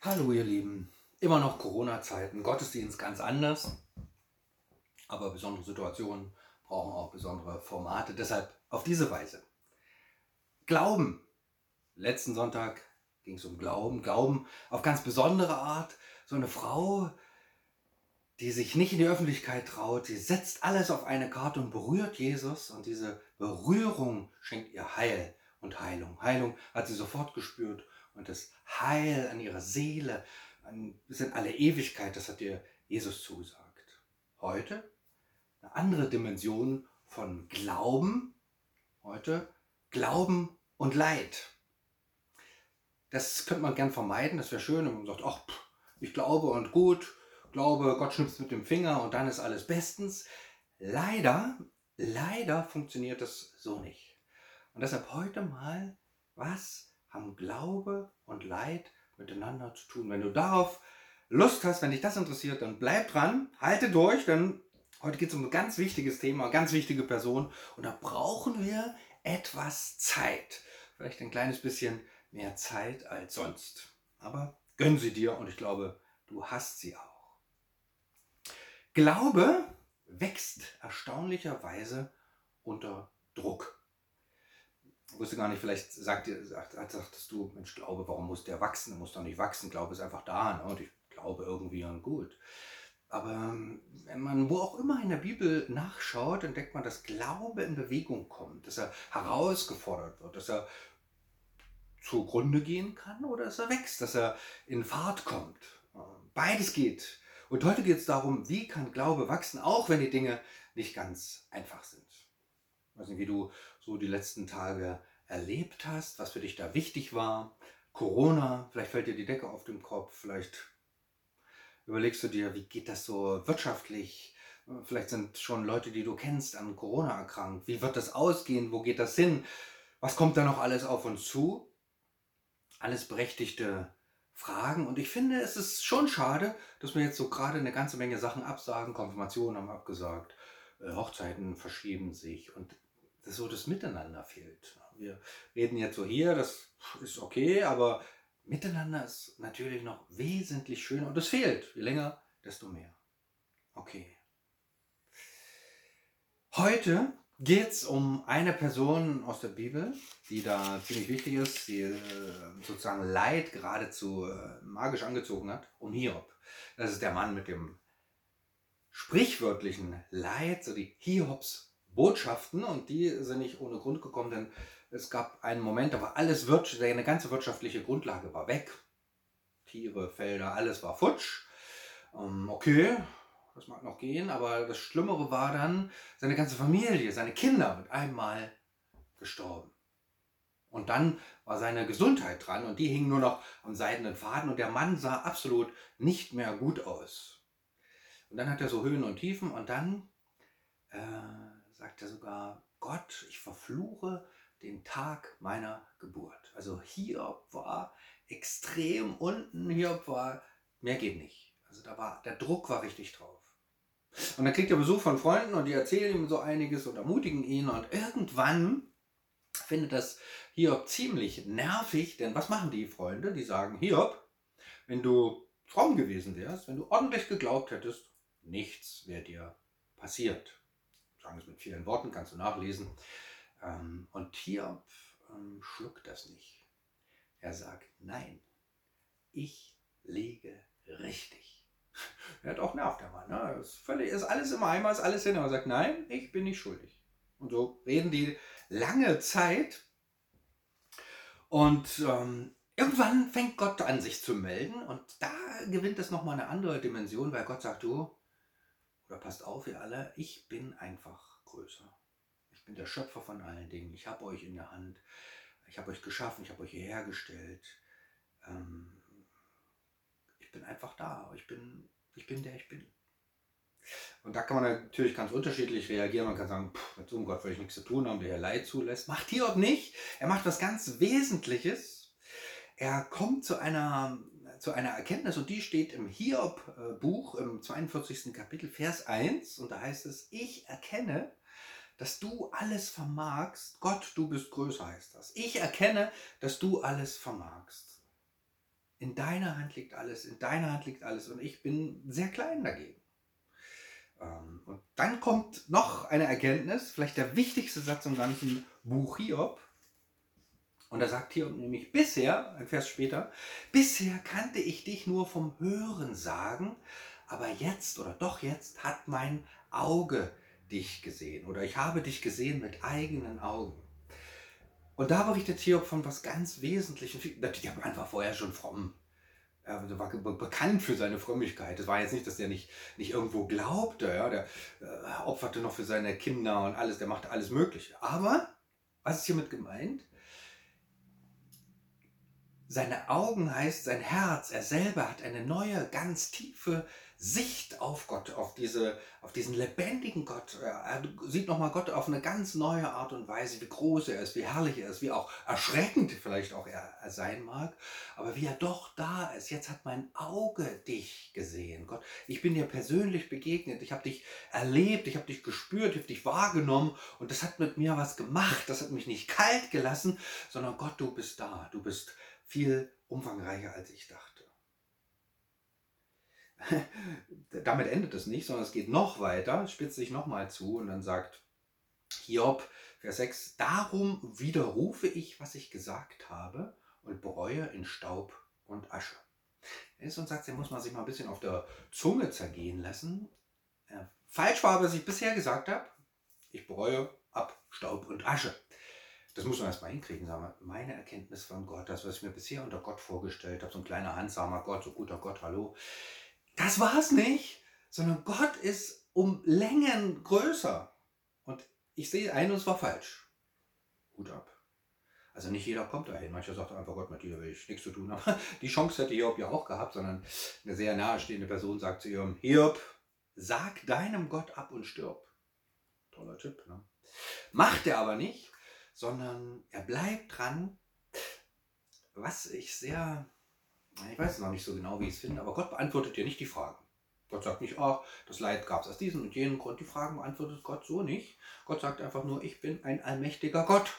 Hallo ihr Lieben, immer noch Corona-Zeiten, Gottesdienst ganz anders, aber besondere Situationen brauchen auch besondere Formate, deshalb auf diese Weise. Glauben. Letzten Sonntag ging es um Glauben, Glauben auf ganz besondere Art. So eine Frau, die sich nicht in die Öffentlichkeit traut, die setzt alles auf eine Karte und berührt Jesus und diese Berührung schenkt ihr Heil und Heilung. Heilung hat sie sofort gespürt und das Heil an ihrer Seele, bis in alle Ewigkeit, das hat ihr Jesus zugesagt. Heute eine andere Dimension von Glauben. Heute Glauben und Leid. Das könnte man gern vermeiden, das wäre schön, wenn man sagt, ach, ich glaube und gut, glaube, Gott schnipst mit dem Finger und dann ist alles bestens. Leider, leider funktioniert das so nicht. Und deshalb heute mal, was haben Glaube und Leid miteinander zu tun. Wenn du darauf Lust hast, wenn dich das interessiert, dann bleib dran, halte durch, denn heute geht es um ein ganz wichtiges Thema, eine ganz wichtige Person und da brauchen wir etwas Zeit. Vielleicht ein kleines bisschen mehr Zeit als sonst. Aber gönn sie dir und ich glaube, du hast sie auch. Glaube wächst erstaunlicherweise unter Druck wusste gar nicht, vielleicht sagt ihr, sagt, sagtest du, Mensch, Glaube, warum muss der wachsen? Der muss doch nicht wachsen. Glaube ist einfach da. Ne? Und ich glaube irgendwie und gut. Aber ähm, wenn man wo auch immer in der Bibel nachschaut, entdeckt man, dass Glaube in Bewegung kommt, dass er herausgefordert wird, dass er zugrunde gehen kann oder dass er wächst, dass er in Fahrt kommt. Beides geht. Und heute geht es darum, wie kann Glaube wachsen, auch wenn die Dinge nicht ganz einfach sind. Weiß nicht, wie du so die letzten Tage erlebt hast, was für dich da wichtig war. Corona, vielleicht fällt dir die Decke auf den Kopf, vielleicht überlegst du dir, wie geht das so wirtschaftlich? Vielleicht sind schon Leute, die du kennst, an Corona erkrankt. Wie wird das ausgehen? Wo geht das hin? Was kommt da noch alles auf uns zu? Alles berechtigte Fragen. Und ich finde, es ist schon schade, dass wir jetzt so gerade eine ganze Menge Sachen absagen. Konfirmationen haben abgesagt, äh, Hochzeiten verschieben sich. Und dass so das Miteinander fehlt. Wir reden jetzt so hier, das ist okay, aber miteinander ist natürlich noch wesentlich schöner und es fehlt. Je länger, desto mehr. Okay. Heute geht es um eine Person aus der Bibel, die da ziemlich wichtig ist, die äh, sozusagen Leid geradezu äh, magisch angezogen hat, um Hiob. Das ist der Mann mit dem sprichwörtlichen Leid, so die Hiobs Botschaften und die sind nicht ohne Grund gekommen, denn es gab einen Moment, da war alles wirtschaftlich, seine ganze wirtschaftliche Grundlage war weg. Tiere, Felder, alles war futsch. Ähm, okay, das mag noch gehen, aber das Schlimmere war dann, seine ganze Familie, seine Kinder mit einmal gestorben. Und dann war seine Gesundheit dran und die hing nur noch am seidenen Faden und der Mann sah absolut nicht mehr gut aus. Und dann hat er so Höhen und Tiefen und dann äh, sagt er sogar, Gott, ich verfluche den Tag meiner Geburt. Also Hiob war extrem unten, Hiob war, mehr geht nicht. Also da war, der Druck war richtig drauf. Und dann kriegt er Besuch von Freunden und die erzählen ihm so einiges und ermutigen ihn und irgendwann findet das Hiob ziemlich nervig, denn was machen die Freunde? Die sagen, Hiob, wenn du fromm gewesen wärst, wenn du ordentlich geglaubt hättest, nichts wäre dir passiert sagen es mit vielen Worten, kannst du nachlesen. Ähm, und Hiob ähm, schluckt das nicht. Er sagt, nein, ich lege richtig. er hat auch Nerv, der Mann. Ne? Ist, völlig, ist alles im Eimer, ist alles hin. Aber er sagt, nein, ich bin nicht schuldig. Und so reden die lange Zeit. Und ähm, irgendwann fängt Gott an, sich zu melden. Und da gewinnt es nochmal eine andere Dimension, weil Gott sagt, du, oder passt auf, ihr alle, ich bin einfach größer. Ich bin der Schöpfer von allen Dingen. Ich habe euch in der Hand. Ich habe euch geschaffen, ich habe euch hierher gestellt. Ähm, ich bin einfach da. Ich bin, ich bin der ich bin. Und da kann man natürlich ganz unterschiedlich reagieren. Man kann sagen, mit so einem Gott will ich nichts zu tun haben, der hier Leid zulässt. Macht Hiob nicht. Er macht was ganz Wesentliches. Er kommt zu einer zu einer Erkenntnis und die steht im Hiob-Buch im 42. Kapitel, Vers 1 und da heißt es, ich erkenne, dass du alles vermagst. Gott, du bist größer heißt das. Ich erkenne, dass du alles vermagst. In deiner Hand liegt alles, in deiner Hand liegt alles und ich bin sehr klein dagegen. Ähm, und dann kommt noch eine Erkenntnis, vielleicht der wichtigste Satz im ganzen Buch Hiob. Und er sagt hier nämlich bisher, ein Vers später, bisher kannte ich dich nur vom Hören sagen, aber jetzt oder doch jetzt hat mein Auge dich gesehen oder ich habe dich gesehen mit eigenen Augen. Und da berichtet Hiob von was ganz Wesentlichem. Natürlich war vorher schon fromm. Er war bekannt für seine Frömmigkeit. Es war jetzt nicht, dass er nicht, nicht irgendwo glaubte. Ja? Der äh, opferte noch für seine Kinder und alles. Der machte alles Mögliche. Aber, was ist hiermit gemeint? Seine Augen heißt sein Herz. Er selber hat eine neue, ganz tiefe Sicht auf Gott, auf, diese, auf diesen lebendigen Gott. Er sieht nochmal Gott auf eine ganz neue Art und Weise, wie groß er ist, wie herrlich er ist, wie auch erschreckend vielleicht auch er, er sein mag, aber wie er doch da ist. Jetzt hat mein Auge dich gesehen, Gott. Ich bin dir persönlich begegnet, ich habe dich erlebt, ich habe dich gespürt, ich habe dich wahrgenommen und das hat mit mir was gemacht. Das hat mich nicht kalt gelassen, sondern Gott, du bist da, du bist viel umfangreicher, als ich dachte. damit endet es nicht, sondern es geht noch weiter, spitzt sich nochmal zu und dann sagt Hiob, Vers 6, darum widerrufe ich, was ich gesagt habe und bereue in Staub und Asche. Er ist und sagt, den muss man sich mal ein bisschen auf der Zunge zergehen lassen. Falsch war, was ich bisher gesagt habe. Ich bereue ab Staub und Asche. Das muss man erstmal hinkriegen, sagen wir. Meine Erkenntnis von Gott, das, was ich mir bisher unter Gott vorgestellt habe, so ein kleiner handsamer Gott, so guter Gott, hallo, das war es nicht, sondern Gott ist um Längen größer. Und ich sehe ein, und es war falsch. Hut ab. Also nicht jeder kommt dahin. Mancher sagt einfach, Gott, mit dir will ich nichts zu tun haben. Die Chance hätte Hiob ja auch gehabt, sondern eine sehr nahestehende Person sagt zu ihm, Hiob, sag deinem Gott ab und stirb. Toller Tipp. Ne? Macht er aber nicht, sondern er bleibt dran. Was ich sehr ich weiß noch nicht so genau, wie ich es finde, aber Gott beantwortet dir nicht die Fragen. Gott sagt nicht, ach, das Leid gab es aus diesem und jenem Grund. Die Fragen beantwortet Gott so nicht. Gott sagt einfach nur, ich bin ein allmächtiger Gott.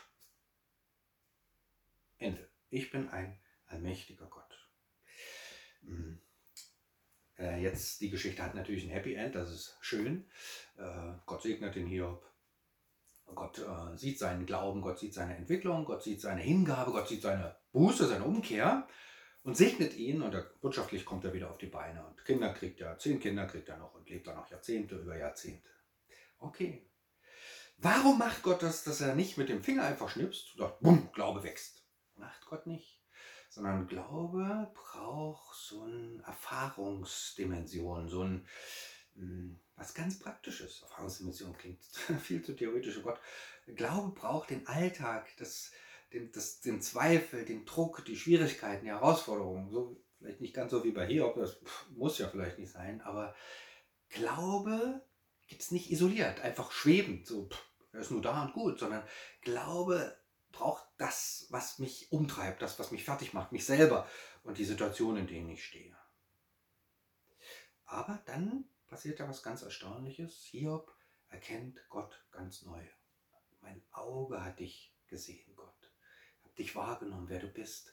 Ende. Ich bin ein allmächtiger Gott. Hm. Äh, jetzt, die Geschichte hat natürlich ein Happy End, das ist schön. Äh, Gott segnet den Hiob. Gott äh, sieht seinen Glauben, Gott sieht seine Entwicklung, Gott sieht seine Hingabe, Gott sieht seine Buße, seine Umkehr und segnet ihn und er, wirtschaftlich kommt er wieder auf die Beine und Kinder kriegt er, zehn Kinder kriegt er noch und lebt dann noch Jahrzehnte über Jahrzehnte. Okay. Warum macht Gott das, dass er nicht mit dem Finger einfach schnipst und sagt, bumm, Glaube wächst? Macht Gott nicht. Sondern Glaube braucht so eine Erfahrungsdimension, so ein hm, was ganz Praktisches. Erfahrungsdimension klingt viel zu theoretisch. Oh Gott, Glaube braucht den Alltag, das, den, das, den Zweifel, den Druck, die Schwierigkeiten, die Herausforderungen. So, vielleicht nicht ganz so wie bei Hiob, das muss ja vielleicht nicht sein, aber Glaube gibt es nicht isoliert, einfach schwebend, so, er ist nur da und gut, sondern Glaube braucht das, was mich umtreibt, das, was mich fertig macht, mich selber und die Situation, in denen ich stehe. Aber dann passiert ja was ganz Erstaunliches. Hiob erkennt Gott ganz neu. Mein Auge hat dich gesehen, Gott dich wahrgenommen, wer du bist,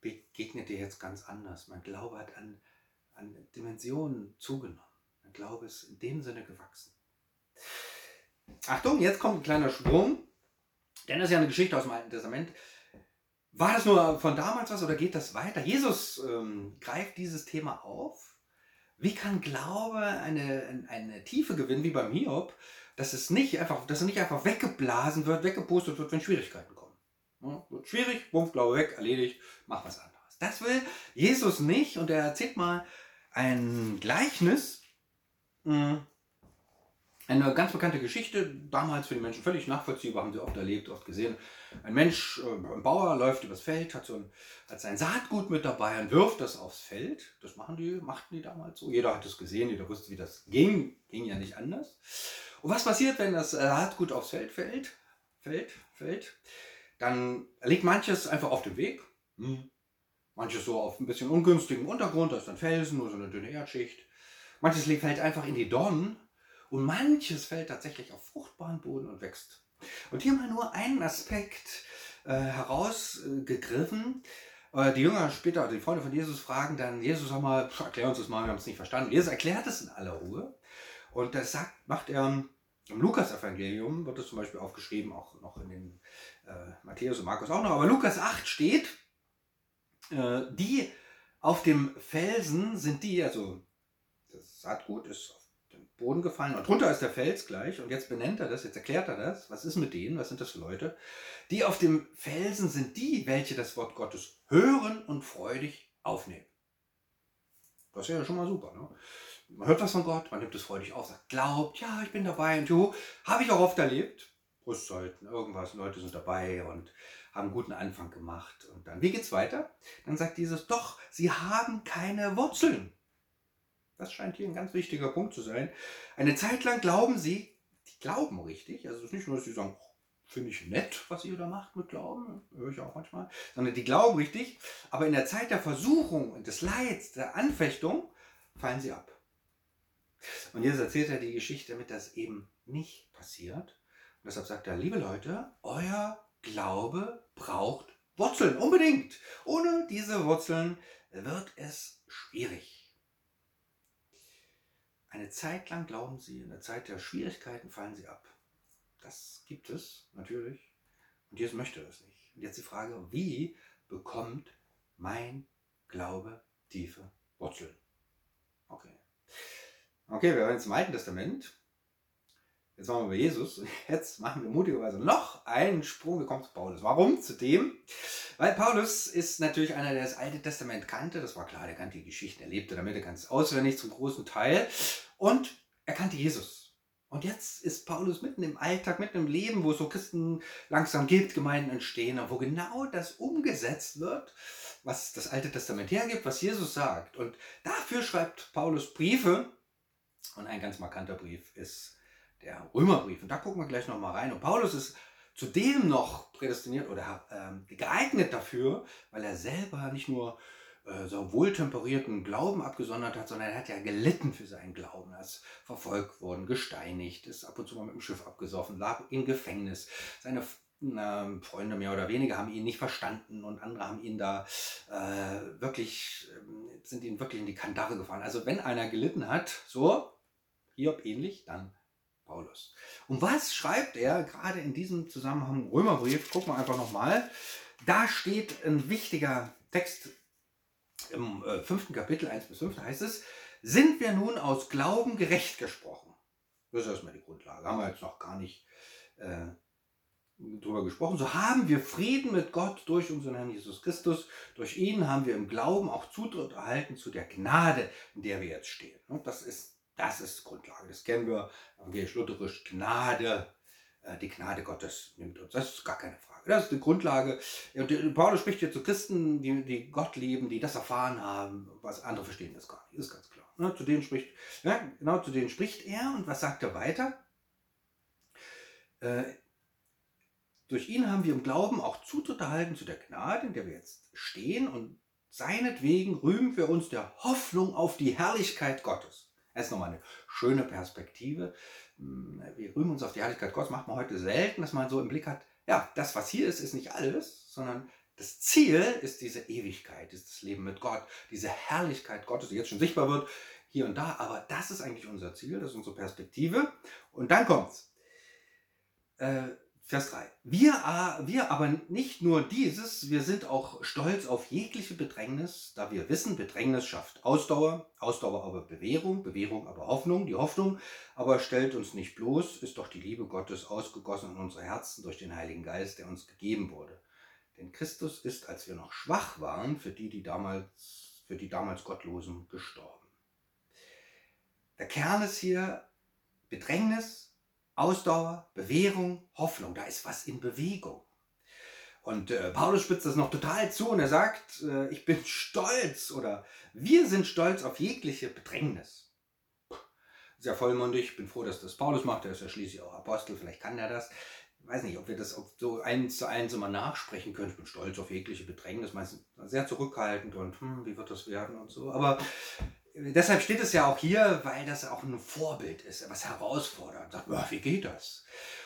begegnet dir jetzt ganz anders. Mein Glaube hat an, an Dimensionen zugenommen. Mein Glaube ist in dem Sinne gewachsen. Achtung, jetzt kommt ein kleiner Sprung, denn das ist ja eine Geschichte aus dem Alten Testament. War das nur von damals was oder geht das weiter? Jesus ähm, greift dieses Thema auf. Wie kann Glaube eine, eine Tiefe gewinnen, wie beim Hiob, dass es nicht einfach, dass es nicht einfach weggeblasen wird, weggepustet wird, wenn Schwierigkeiten kommen? Ja, wird schwierig, Wumpf, Glaube weg, erledigt, mach was anderes. Das will Jesus nicht und er erzählt mal ein Gleichnis. Hm, eine ganz bekannte Geschichte, damals für die Menschen völlig nachvollziehbar, haben sie oft erlebt, oft gesehen. Ein Mensch, äh, ein Bauer läuft übers Feld, hat, so ein, hat sein Saatgut mit dabei und wirft das aufs Feld. Das machen die, machten die damals so. Jeder hat es gesehen, jeder wusste, wie das ging. Ging ja nicht anders. Und was passiert, wenn das Saatgut aufs Feld fällt? Fällt, fällt dann liegt manches einfach auf dem Weg. Hm. Manches so auf ein bisschen ungünstigem Untergrund, da ist dann Felsen oder so eine dünne Erdschicht. Manches fällt einfach in die Dornen und manches fällt tatsächlich auf fruchtbaren Boden und wächst. Und hier mal nur einen Aspekt äh, herausgegriffen. Äh, die Jünger später, die Freunde von Jesus fragen dann, Jesus, sag mal, erklär uns das mal, wir haben es nicht verstanden. Jesus erklärt es in aller Ruhe. Und das sagt, macht er im Lukas-Evangelium, wird es zum Beispiel aufgeschrieben, auch noch in den äh, Matthäus und Markus auch noch, aber Lukas 8 steht, äh, die auf dem Felsen sind die, also das Saatgut ist Boden gefallen und drunter ist der Fels gleich und jetzt benennt er das, jetzt erklärt er das, was ist mit denen, was sind das für Leute? Die auf dem Felsen sind die, welche das Wort Gottes hören und freudig aufnehmen. Das ist ja schon mal super. Ne? Man hört was von Gott, man nimmt es freudig auf, sagt, glaubt, ja, ich bin dabei und jo, habe ich auch oft erlebt. Brustzeiten, irgendwas, Leute sind dabei und haben einen guten Anfang gemacht. Und dann, wie geht's weiter? Dann sagt Jesus, doch, sie haben keine Wurzeln. Das scheint hier ein ganz wichtiger Punkt zu sein. Eine Zeit lang glauben sie, die glauben richtig, also es ist nicht nur, dass sie sagen, finde ich nett, was ihr da macht mit Glauben, höre ich auch manchmal, sondern die glauben richtig, aber in der Zeit der Versuchung und des Leids, der Anfechtung, fallen sie ab. Und Jesus erzählt ja die Geschichte, damit das eben nicht passiert. Und deshalb sagt er, liebe Leute, euer Glaube braucht Wurzeln, unbedingt. Ohne diese Wurzeln wird es schwierig. Eine Zeit lang glauben sie, in der Zeit der Schwierigkeiten fallen sie ab. Das gibt es natürlich. Und Jesus möchte das nicht. Und jetzt die Frage, wie bekommt mein Glaube tiefe Wurzeln? Okay. Okay, wir waren jetzt im Alten Testament. Jetzt waren wir bei Jesus. Jetzt machen wir mutigerweise noch einen Sprung. Wir kommen zu Paulus. Warum? Zu dem, weil Paulus ist natürlich einer, der das Alte Testament kannte. Das war klar, der kannte die Geschichten, er lebte damit ganz auswendig zum großen Teil. Und er kannte Jesus. Und jetzt ist Paulus mitten im Alltag, mitten im Leben, wo so Christen langsam gibt, Gemeinden entstehen, wo genau das umgesetzt wird, was das Alte Testament hergibt, was Jesus sagt. Und dafür schreibt Paulus Briefe, und ein ganz markanter Brief ist der Römerbrief. Und da gucken wir gleich nochmal rein. Und Paulus ist zudem noch prädestiniert oder ähm, geeignet dafür, weil er selber nicht nur äh, so wohltemperierten Glauben abgesondert hat, sondern er hat ja gelitten für seinen Glauben. Er ist verfolgt worden, gesteinigt, ist ab und zu mal mit dem Schiff abgesoffen, lag im Gefängnis. Seine äh, Freunde mehr oder weniger haben ihn nicht verstanden und andere haben ihn da äh, wirklich, äh, sind ihn wirklich in die Kandare gefahren. Also wenn einer gelitten hat, so, Hiob ähnlich, dann Paulus. Und was schreibt er gerade in diesem Zusammenhang Römerbrief? Gucken wir einfach nochmal. Da steht ein wichtiger Text im äh, fünften Kapitel 1 bis 5, da heißt es, sind wir nun aus Glauben gerecht gesprochen? Das ist erstmal die Grundlage. Haben wir jetzt noch gar nicht äh, drüber gesprochen. So haben wir Frieden mit Gott durch unseren Herrn Jesus Christus. Durch ihn haben wir im Glauben auch Zutritt erhalten zu der Gnade, in der wir jetzt stehen. Und das ist, das ist Grundlage. Das kennen wir evangelisch-lutherisch. Gnade, äh, die Gnade Gottes nimmt uns. Das ist gar keine Frage. Das ist die Grundlage. Und Paulus spricht hier zu Christen, die, die Gott lieben, die das erfahren haben. Was andere verstehen das gar nicht. Ist ganz klar. Ne, zu denen spricht, ja, genau zu denen spricht er. Und was sagt er weiter? Äh, durch ihn haben wir im Glauben auch Zutritt erhalten zu der Gnade, in der wir jetzt stehen und seinetwegen rühmen wir uns der Hoffnung auf die Herrlichkeit Gottes. Das ist nochmal eine schöne Perspektive. Hm, wir rühmen uns auf die Herrlichkeit Gottes, macht man heute selten, dass man so im Blick hat, ja, das, was hier ist, ist nicht alles, sondern das Ziel ist diese Ewigkeit, ist das Leben mit Gott, diese Herrlichkeit Gottes, die jetzt schon sichtbar wird, hier und da. Aber das ist eigentlich unser Ziel, das ist unsere Perspektive. Und dann kommt's. Äh, Vers 3. Wir, wir aber nicht nur dieses, wir sind auch stolz auf jegliche Bedrängnis, da wir wissen, Bedrängnis schafft Ausdauer, Ausdauer aber Bewährung, Bewährung aber Hoffnung, die Hoffnung aber stellt uns nicht bloß, ist doch die Liebe Gottes ausgegossen in unsere Herzen durch den Heiligen Geist, der uns gegeben wurde. Denn Christus ist, als wir noch schwach waren, für die, die damals, für die damals Gottlosen gestorben. Der Kern ist hier Bedrängnis, Ausdauer, Bewährung, Hoffnung. Da ist was in Bewegung. Und äh, Paulus spitzt das noch total zu und er sagt, äh, ich bin stolz oder wir sind stolz auf jegliche Bedrängnis. Sehr vollmundig, ich bin froh, dass das Paulus macht, er ist ja schließlich auch Apostel, vielleicht kann er das. Ich weiß nicht, ob wir das so eins zu eins immer nachsprechen können. Ich bin stolz auf jegliche Bedrängnis, meistens sehr zurückhaltend und hm, wie wird das werden und so. Aber deshalb steht es ja auch hier, weil das auch ein Vorbild ist, was herausfordert. Sagt, boah, wie geht das?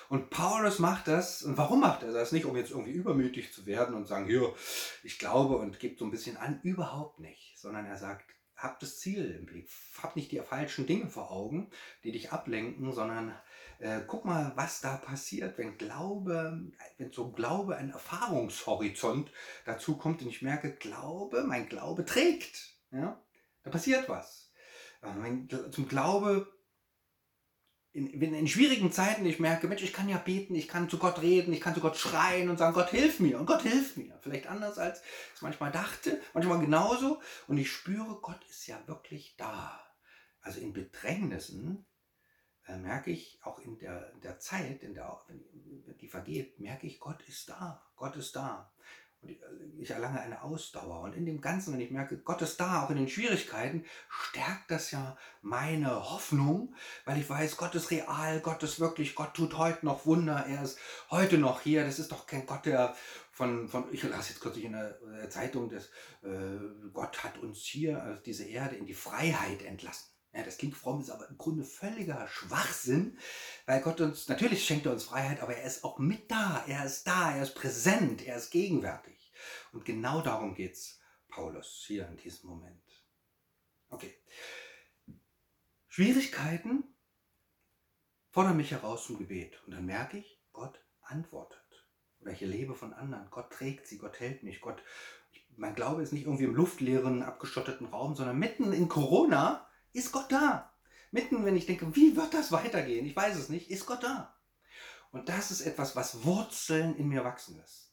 Und Paulus macht das. Und warum macht er das? Nicht, um jetzt irgendwie übermütig zu werden und sagen, hier, ich glaube und gibt so ein bisschen an. Überhaupt nicht. Sondern er sagt, hab das Ziel im Blick. Hab nicht die falschen Dinge vor Augen, die dich ablenken, sondern äh, guck mal, was da passiert, wenn Glaube, wenn zum Glaube ein Erfahrungshorizont dazu kommt und ich merke, Glaube, mein Glaube trägt. Ja? Da passiert was. Äh, zum Glaube in, in schwierigen Zeiten ich merke, Mensch, ich kann ja beten, ich kann zu Gott reden, ich kann zu Gott schreien und sagen, Gott hilf mir und Gott hilf mir. Vielleicht anders als ich manchmal dachte, manchmal genauso. Und ich spüre, Gott ist ja wirklich da. Also in Bedrängnissen äh, merke ich auch in der, der Zeit, in der, die vergeht, merke ich, Gott ist da. Gott ist da. Und ich erlange eine Ausdauer. Und in dem Ganzen, wenn ich merke, Gott ist da, auch in den Schwierigkeiten, stärkt das ja meine Hoffnung, weil ich weiß, Gott ist real, Gott ist wirklich, Gott tut heute noch Wunder, er ist heute noch hier. Das ist doch kein Gott, der von, von ich las jetzt kürzlich in der Zeitung, dass äh, Gott hat uns hier, also diese Erde, in die Freiheit entlassen. Ja, das klingt fromm, ist aber im Grunde völliger Schwachsinn, weil Gott uns, natürlich schenkt er uns Freiheit, aber er ist auch mit da, er ist da, er ist präsent, er ist gegenwärtig. Und genau darum geht es Paulus hier in diesem Moment. Okay. Schwierigkeiten fordern mich heraus zum Gebet. Und dann merke ich, Gott antwortet. Oder ich erlebe von anderen. Gott trägt sie, Gott hält mich. Gott, mein Glaube ist nicht irgendwie im luftleeren, abgeschotteten Raum, sondern mitten in Corona ist Gott da. Mitten, wenn ich denke, wie wird das weitergehen? Ich weiß es nicht, ist Gott da. Und das ist etwas, was Wurzeln in mir wachsen lässt.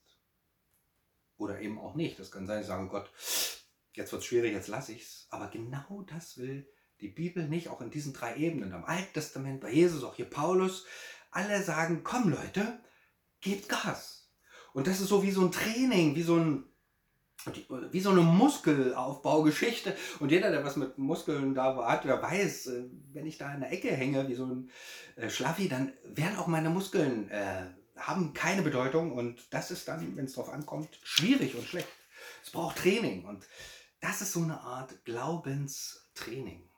Oder eben auch nicht. Das kann sein, ich sage Gott, jetzt wird es schwierig, jetzt lasse ich es. Aber genau das will die Bibel nicht, auch in diesen drei Ebenen, am Alten Testament, bei Jesus, auch hier Paulus. Alle sagen, komm Leute, gebt Gas. Und das ist so wie so ein Training, wie so ein wie so eine Muskelaufbaugeschichte. Und jeder, der was mit Muskeln da hat, der weiß, äh, wenn ich da in der Ecke hänge, wie so ein äh, Schlaffi, dann werden auch meine Muskeln, äh, haben keine Bedeutung. Und das ist dann, wenn es drauf ankommt, schwierig und schlecht. Es braucht Training. Und das ist so eine Art Glaubenstraining.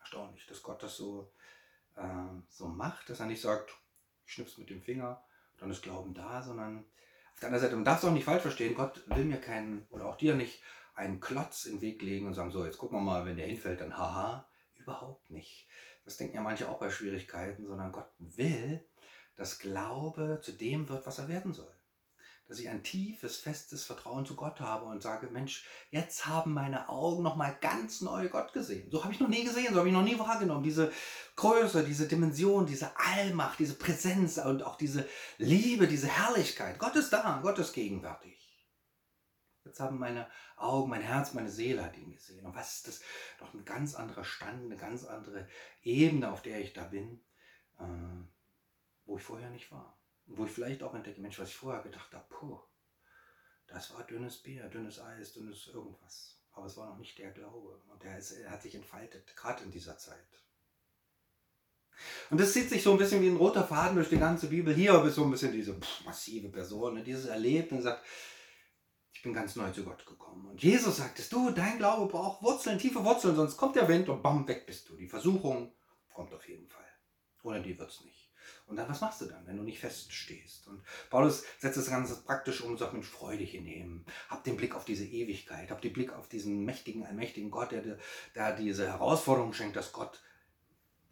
Erstaunlich, dass Gott das so, äh, so macht, dass er nicht sagt, ich schnipp's mit dem Finger, dann ist Glauben da, sondern auf der anderen Seite, man darf es auch nicht falsch verstehen, Gott will mir keinen, oder auch dir nicht, einen Klotz in den Weg legen und sagen, so, jetzt gucken wir mal, wenn der hinfällt, dann haha. Überhaupt nicht. Das denken ja manche auch bei Schwierigkeiten, sondern Gott will, dass Glaube zu dem wird, was er werden soll dass ich ein tiefes, festes Vertrauen zu Gott habe und sage, Mensch, jetzt haben meine Augen nochmal ganz neu Gott gesehen. So habe ich noch nie gesehen, so habe ich noch nie wahrgenommen. Diese Größe, diese Dimension, diese Allmacht, diese Präsenz und auch diese Liebe, diese Herrlichkeit. Gott ist da, Gott ist gegenwärtig. Jetzt haben meine Augen, mein Herz, meine Seele hat ihn gesehen. Und was ist das? Doch ein ganz anderer Stand, eine ganz andere Ebene, auf der ich da bin, äh, wo ich vorher nicht war wo ich vielleicht auch entdecke, Mensch, was ich vorher gedacht habe, puh, das war dünnes Bier, dünnes Eis, dünnes irgendwas. Aber es war noch nicht der Glaube. Und der, ist, er hat sich entfaltet, gerade in dieser Zeit. Und das zieht sich so ein bisschen wie ein roter Faden durch die ganze Bibel. Hier ist so ein bisschen diese massive Person, ne, dieses Erlebnis, sagt, ich bin ganz neu zu Gott gekommen. Und Jesus sagt es, du, dein Glaube braucht Wurzeln, tiefe Wurzeln, sonst kommt der Wind und bam, weg bist du. Die Versuchung kommt auf jeden Fall. Ohne die wird es nicht. Und dann, was machst du dann, wenn du nicht feststehst? Und Paulus setzt das Ganze praktisch um und sagt, Mensch, freu dich in ihm. Hab den Blick auf diese Ewigkeit. Hab den Blick auf diesen mächtigen, allmächtigen Gott, der dir diese Herausforderung schenkt, dass Gott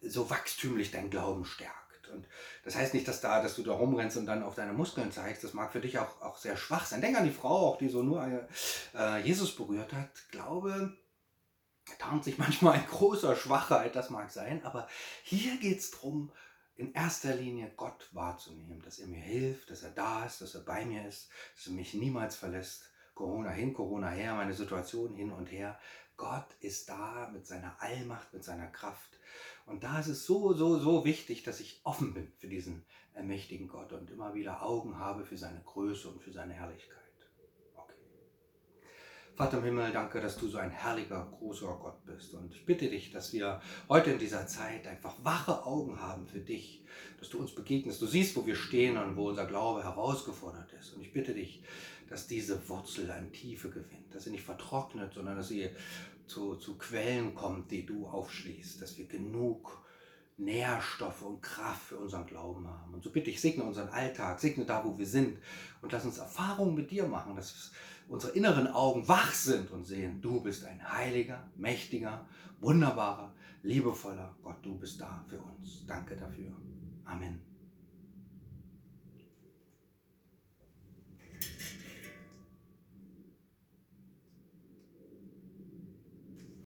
so wachstümlich deinen Glauben stärkt. Und das heißt nicht, dass, da, dass du da rumrennst und dann auf deine Muskeln zeigst. Das mag für dich auch, auch sehr schwach sein. Denk an die Frau, auch die so nur äh, Jesus berührt hat. Glaube tarnt sich manchmal ein großer Schwachheit, das mag sein. Aber hier geht es darum, in erster Linie Gott wahrzunehmen, dass er mir hilft, dass er da ist, dass er bei mir ist, dass er mich niemals verlässt. Corona hin, Corona her, meine Situation hin und her. Gott ist da mit seiner Allmacht, mit seiner Kraft. Und da ist es so, so, so wichtig, dass ich offen bin für diesen ermächtigen Gott und immer wieder Augen habe für seine Größe und für seine Herrlichkeit. Vater im Himmel, danke, dass du so ein herrlicher, großer Gott bist. Und ich bitte dich, dass wir heute in dieser Zeit einfach wache Augen haben für dich, dass du uns begegnest. Du siehst, wo wir stehen und wo unser Glaube herausgefordert ist. Und ich bitte dich, dass diese Wurzel eine Tiefe gewinnt, dass sie nicht vertrocknet, sondern dass sie zu, zu Quellen kommt, die du aufschließt, dass wir genug Nährstoffe und Kraft für unseren Glauben haben. Und so bitte ich, segne unseren Alltag, segne da, wo wir sind und lass uns Erfahrungen mit dir machen, dass unsere inneren Augen wach sind und sehen, du bist ein heiliger, mächtiger, wunderbarer, liebevoller Gott, du bist da für uns. Danke dafür. Amen.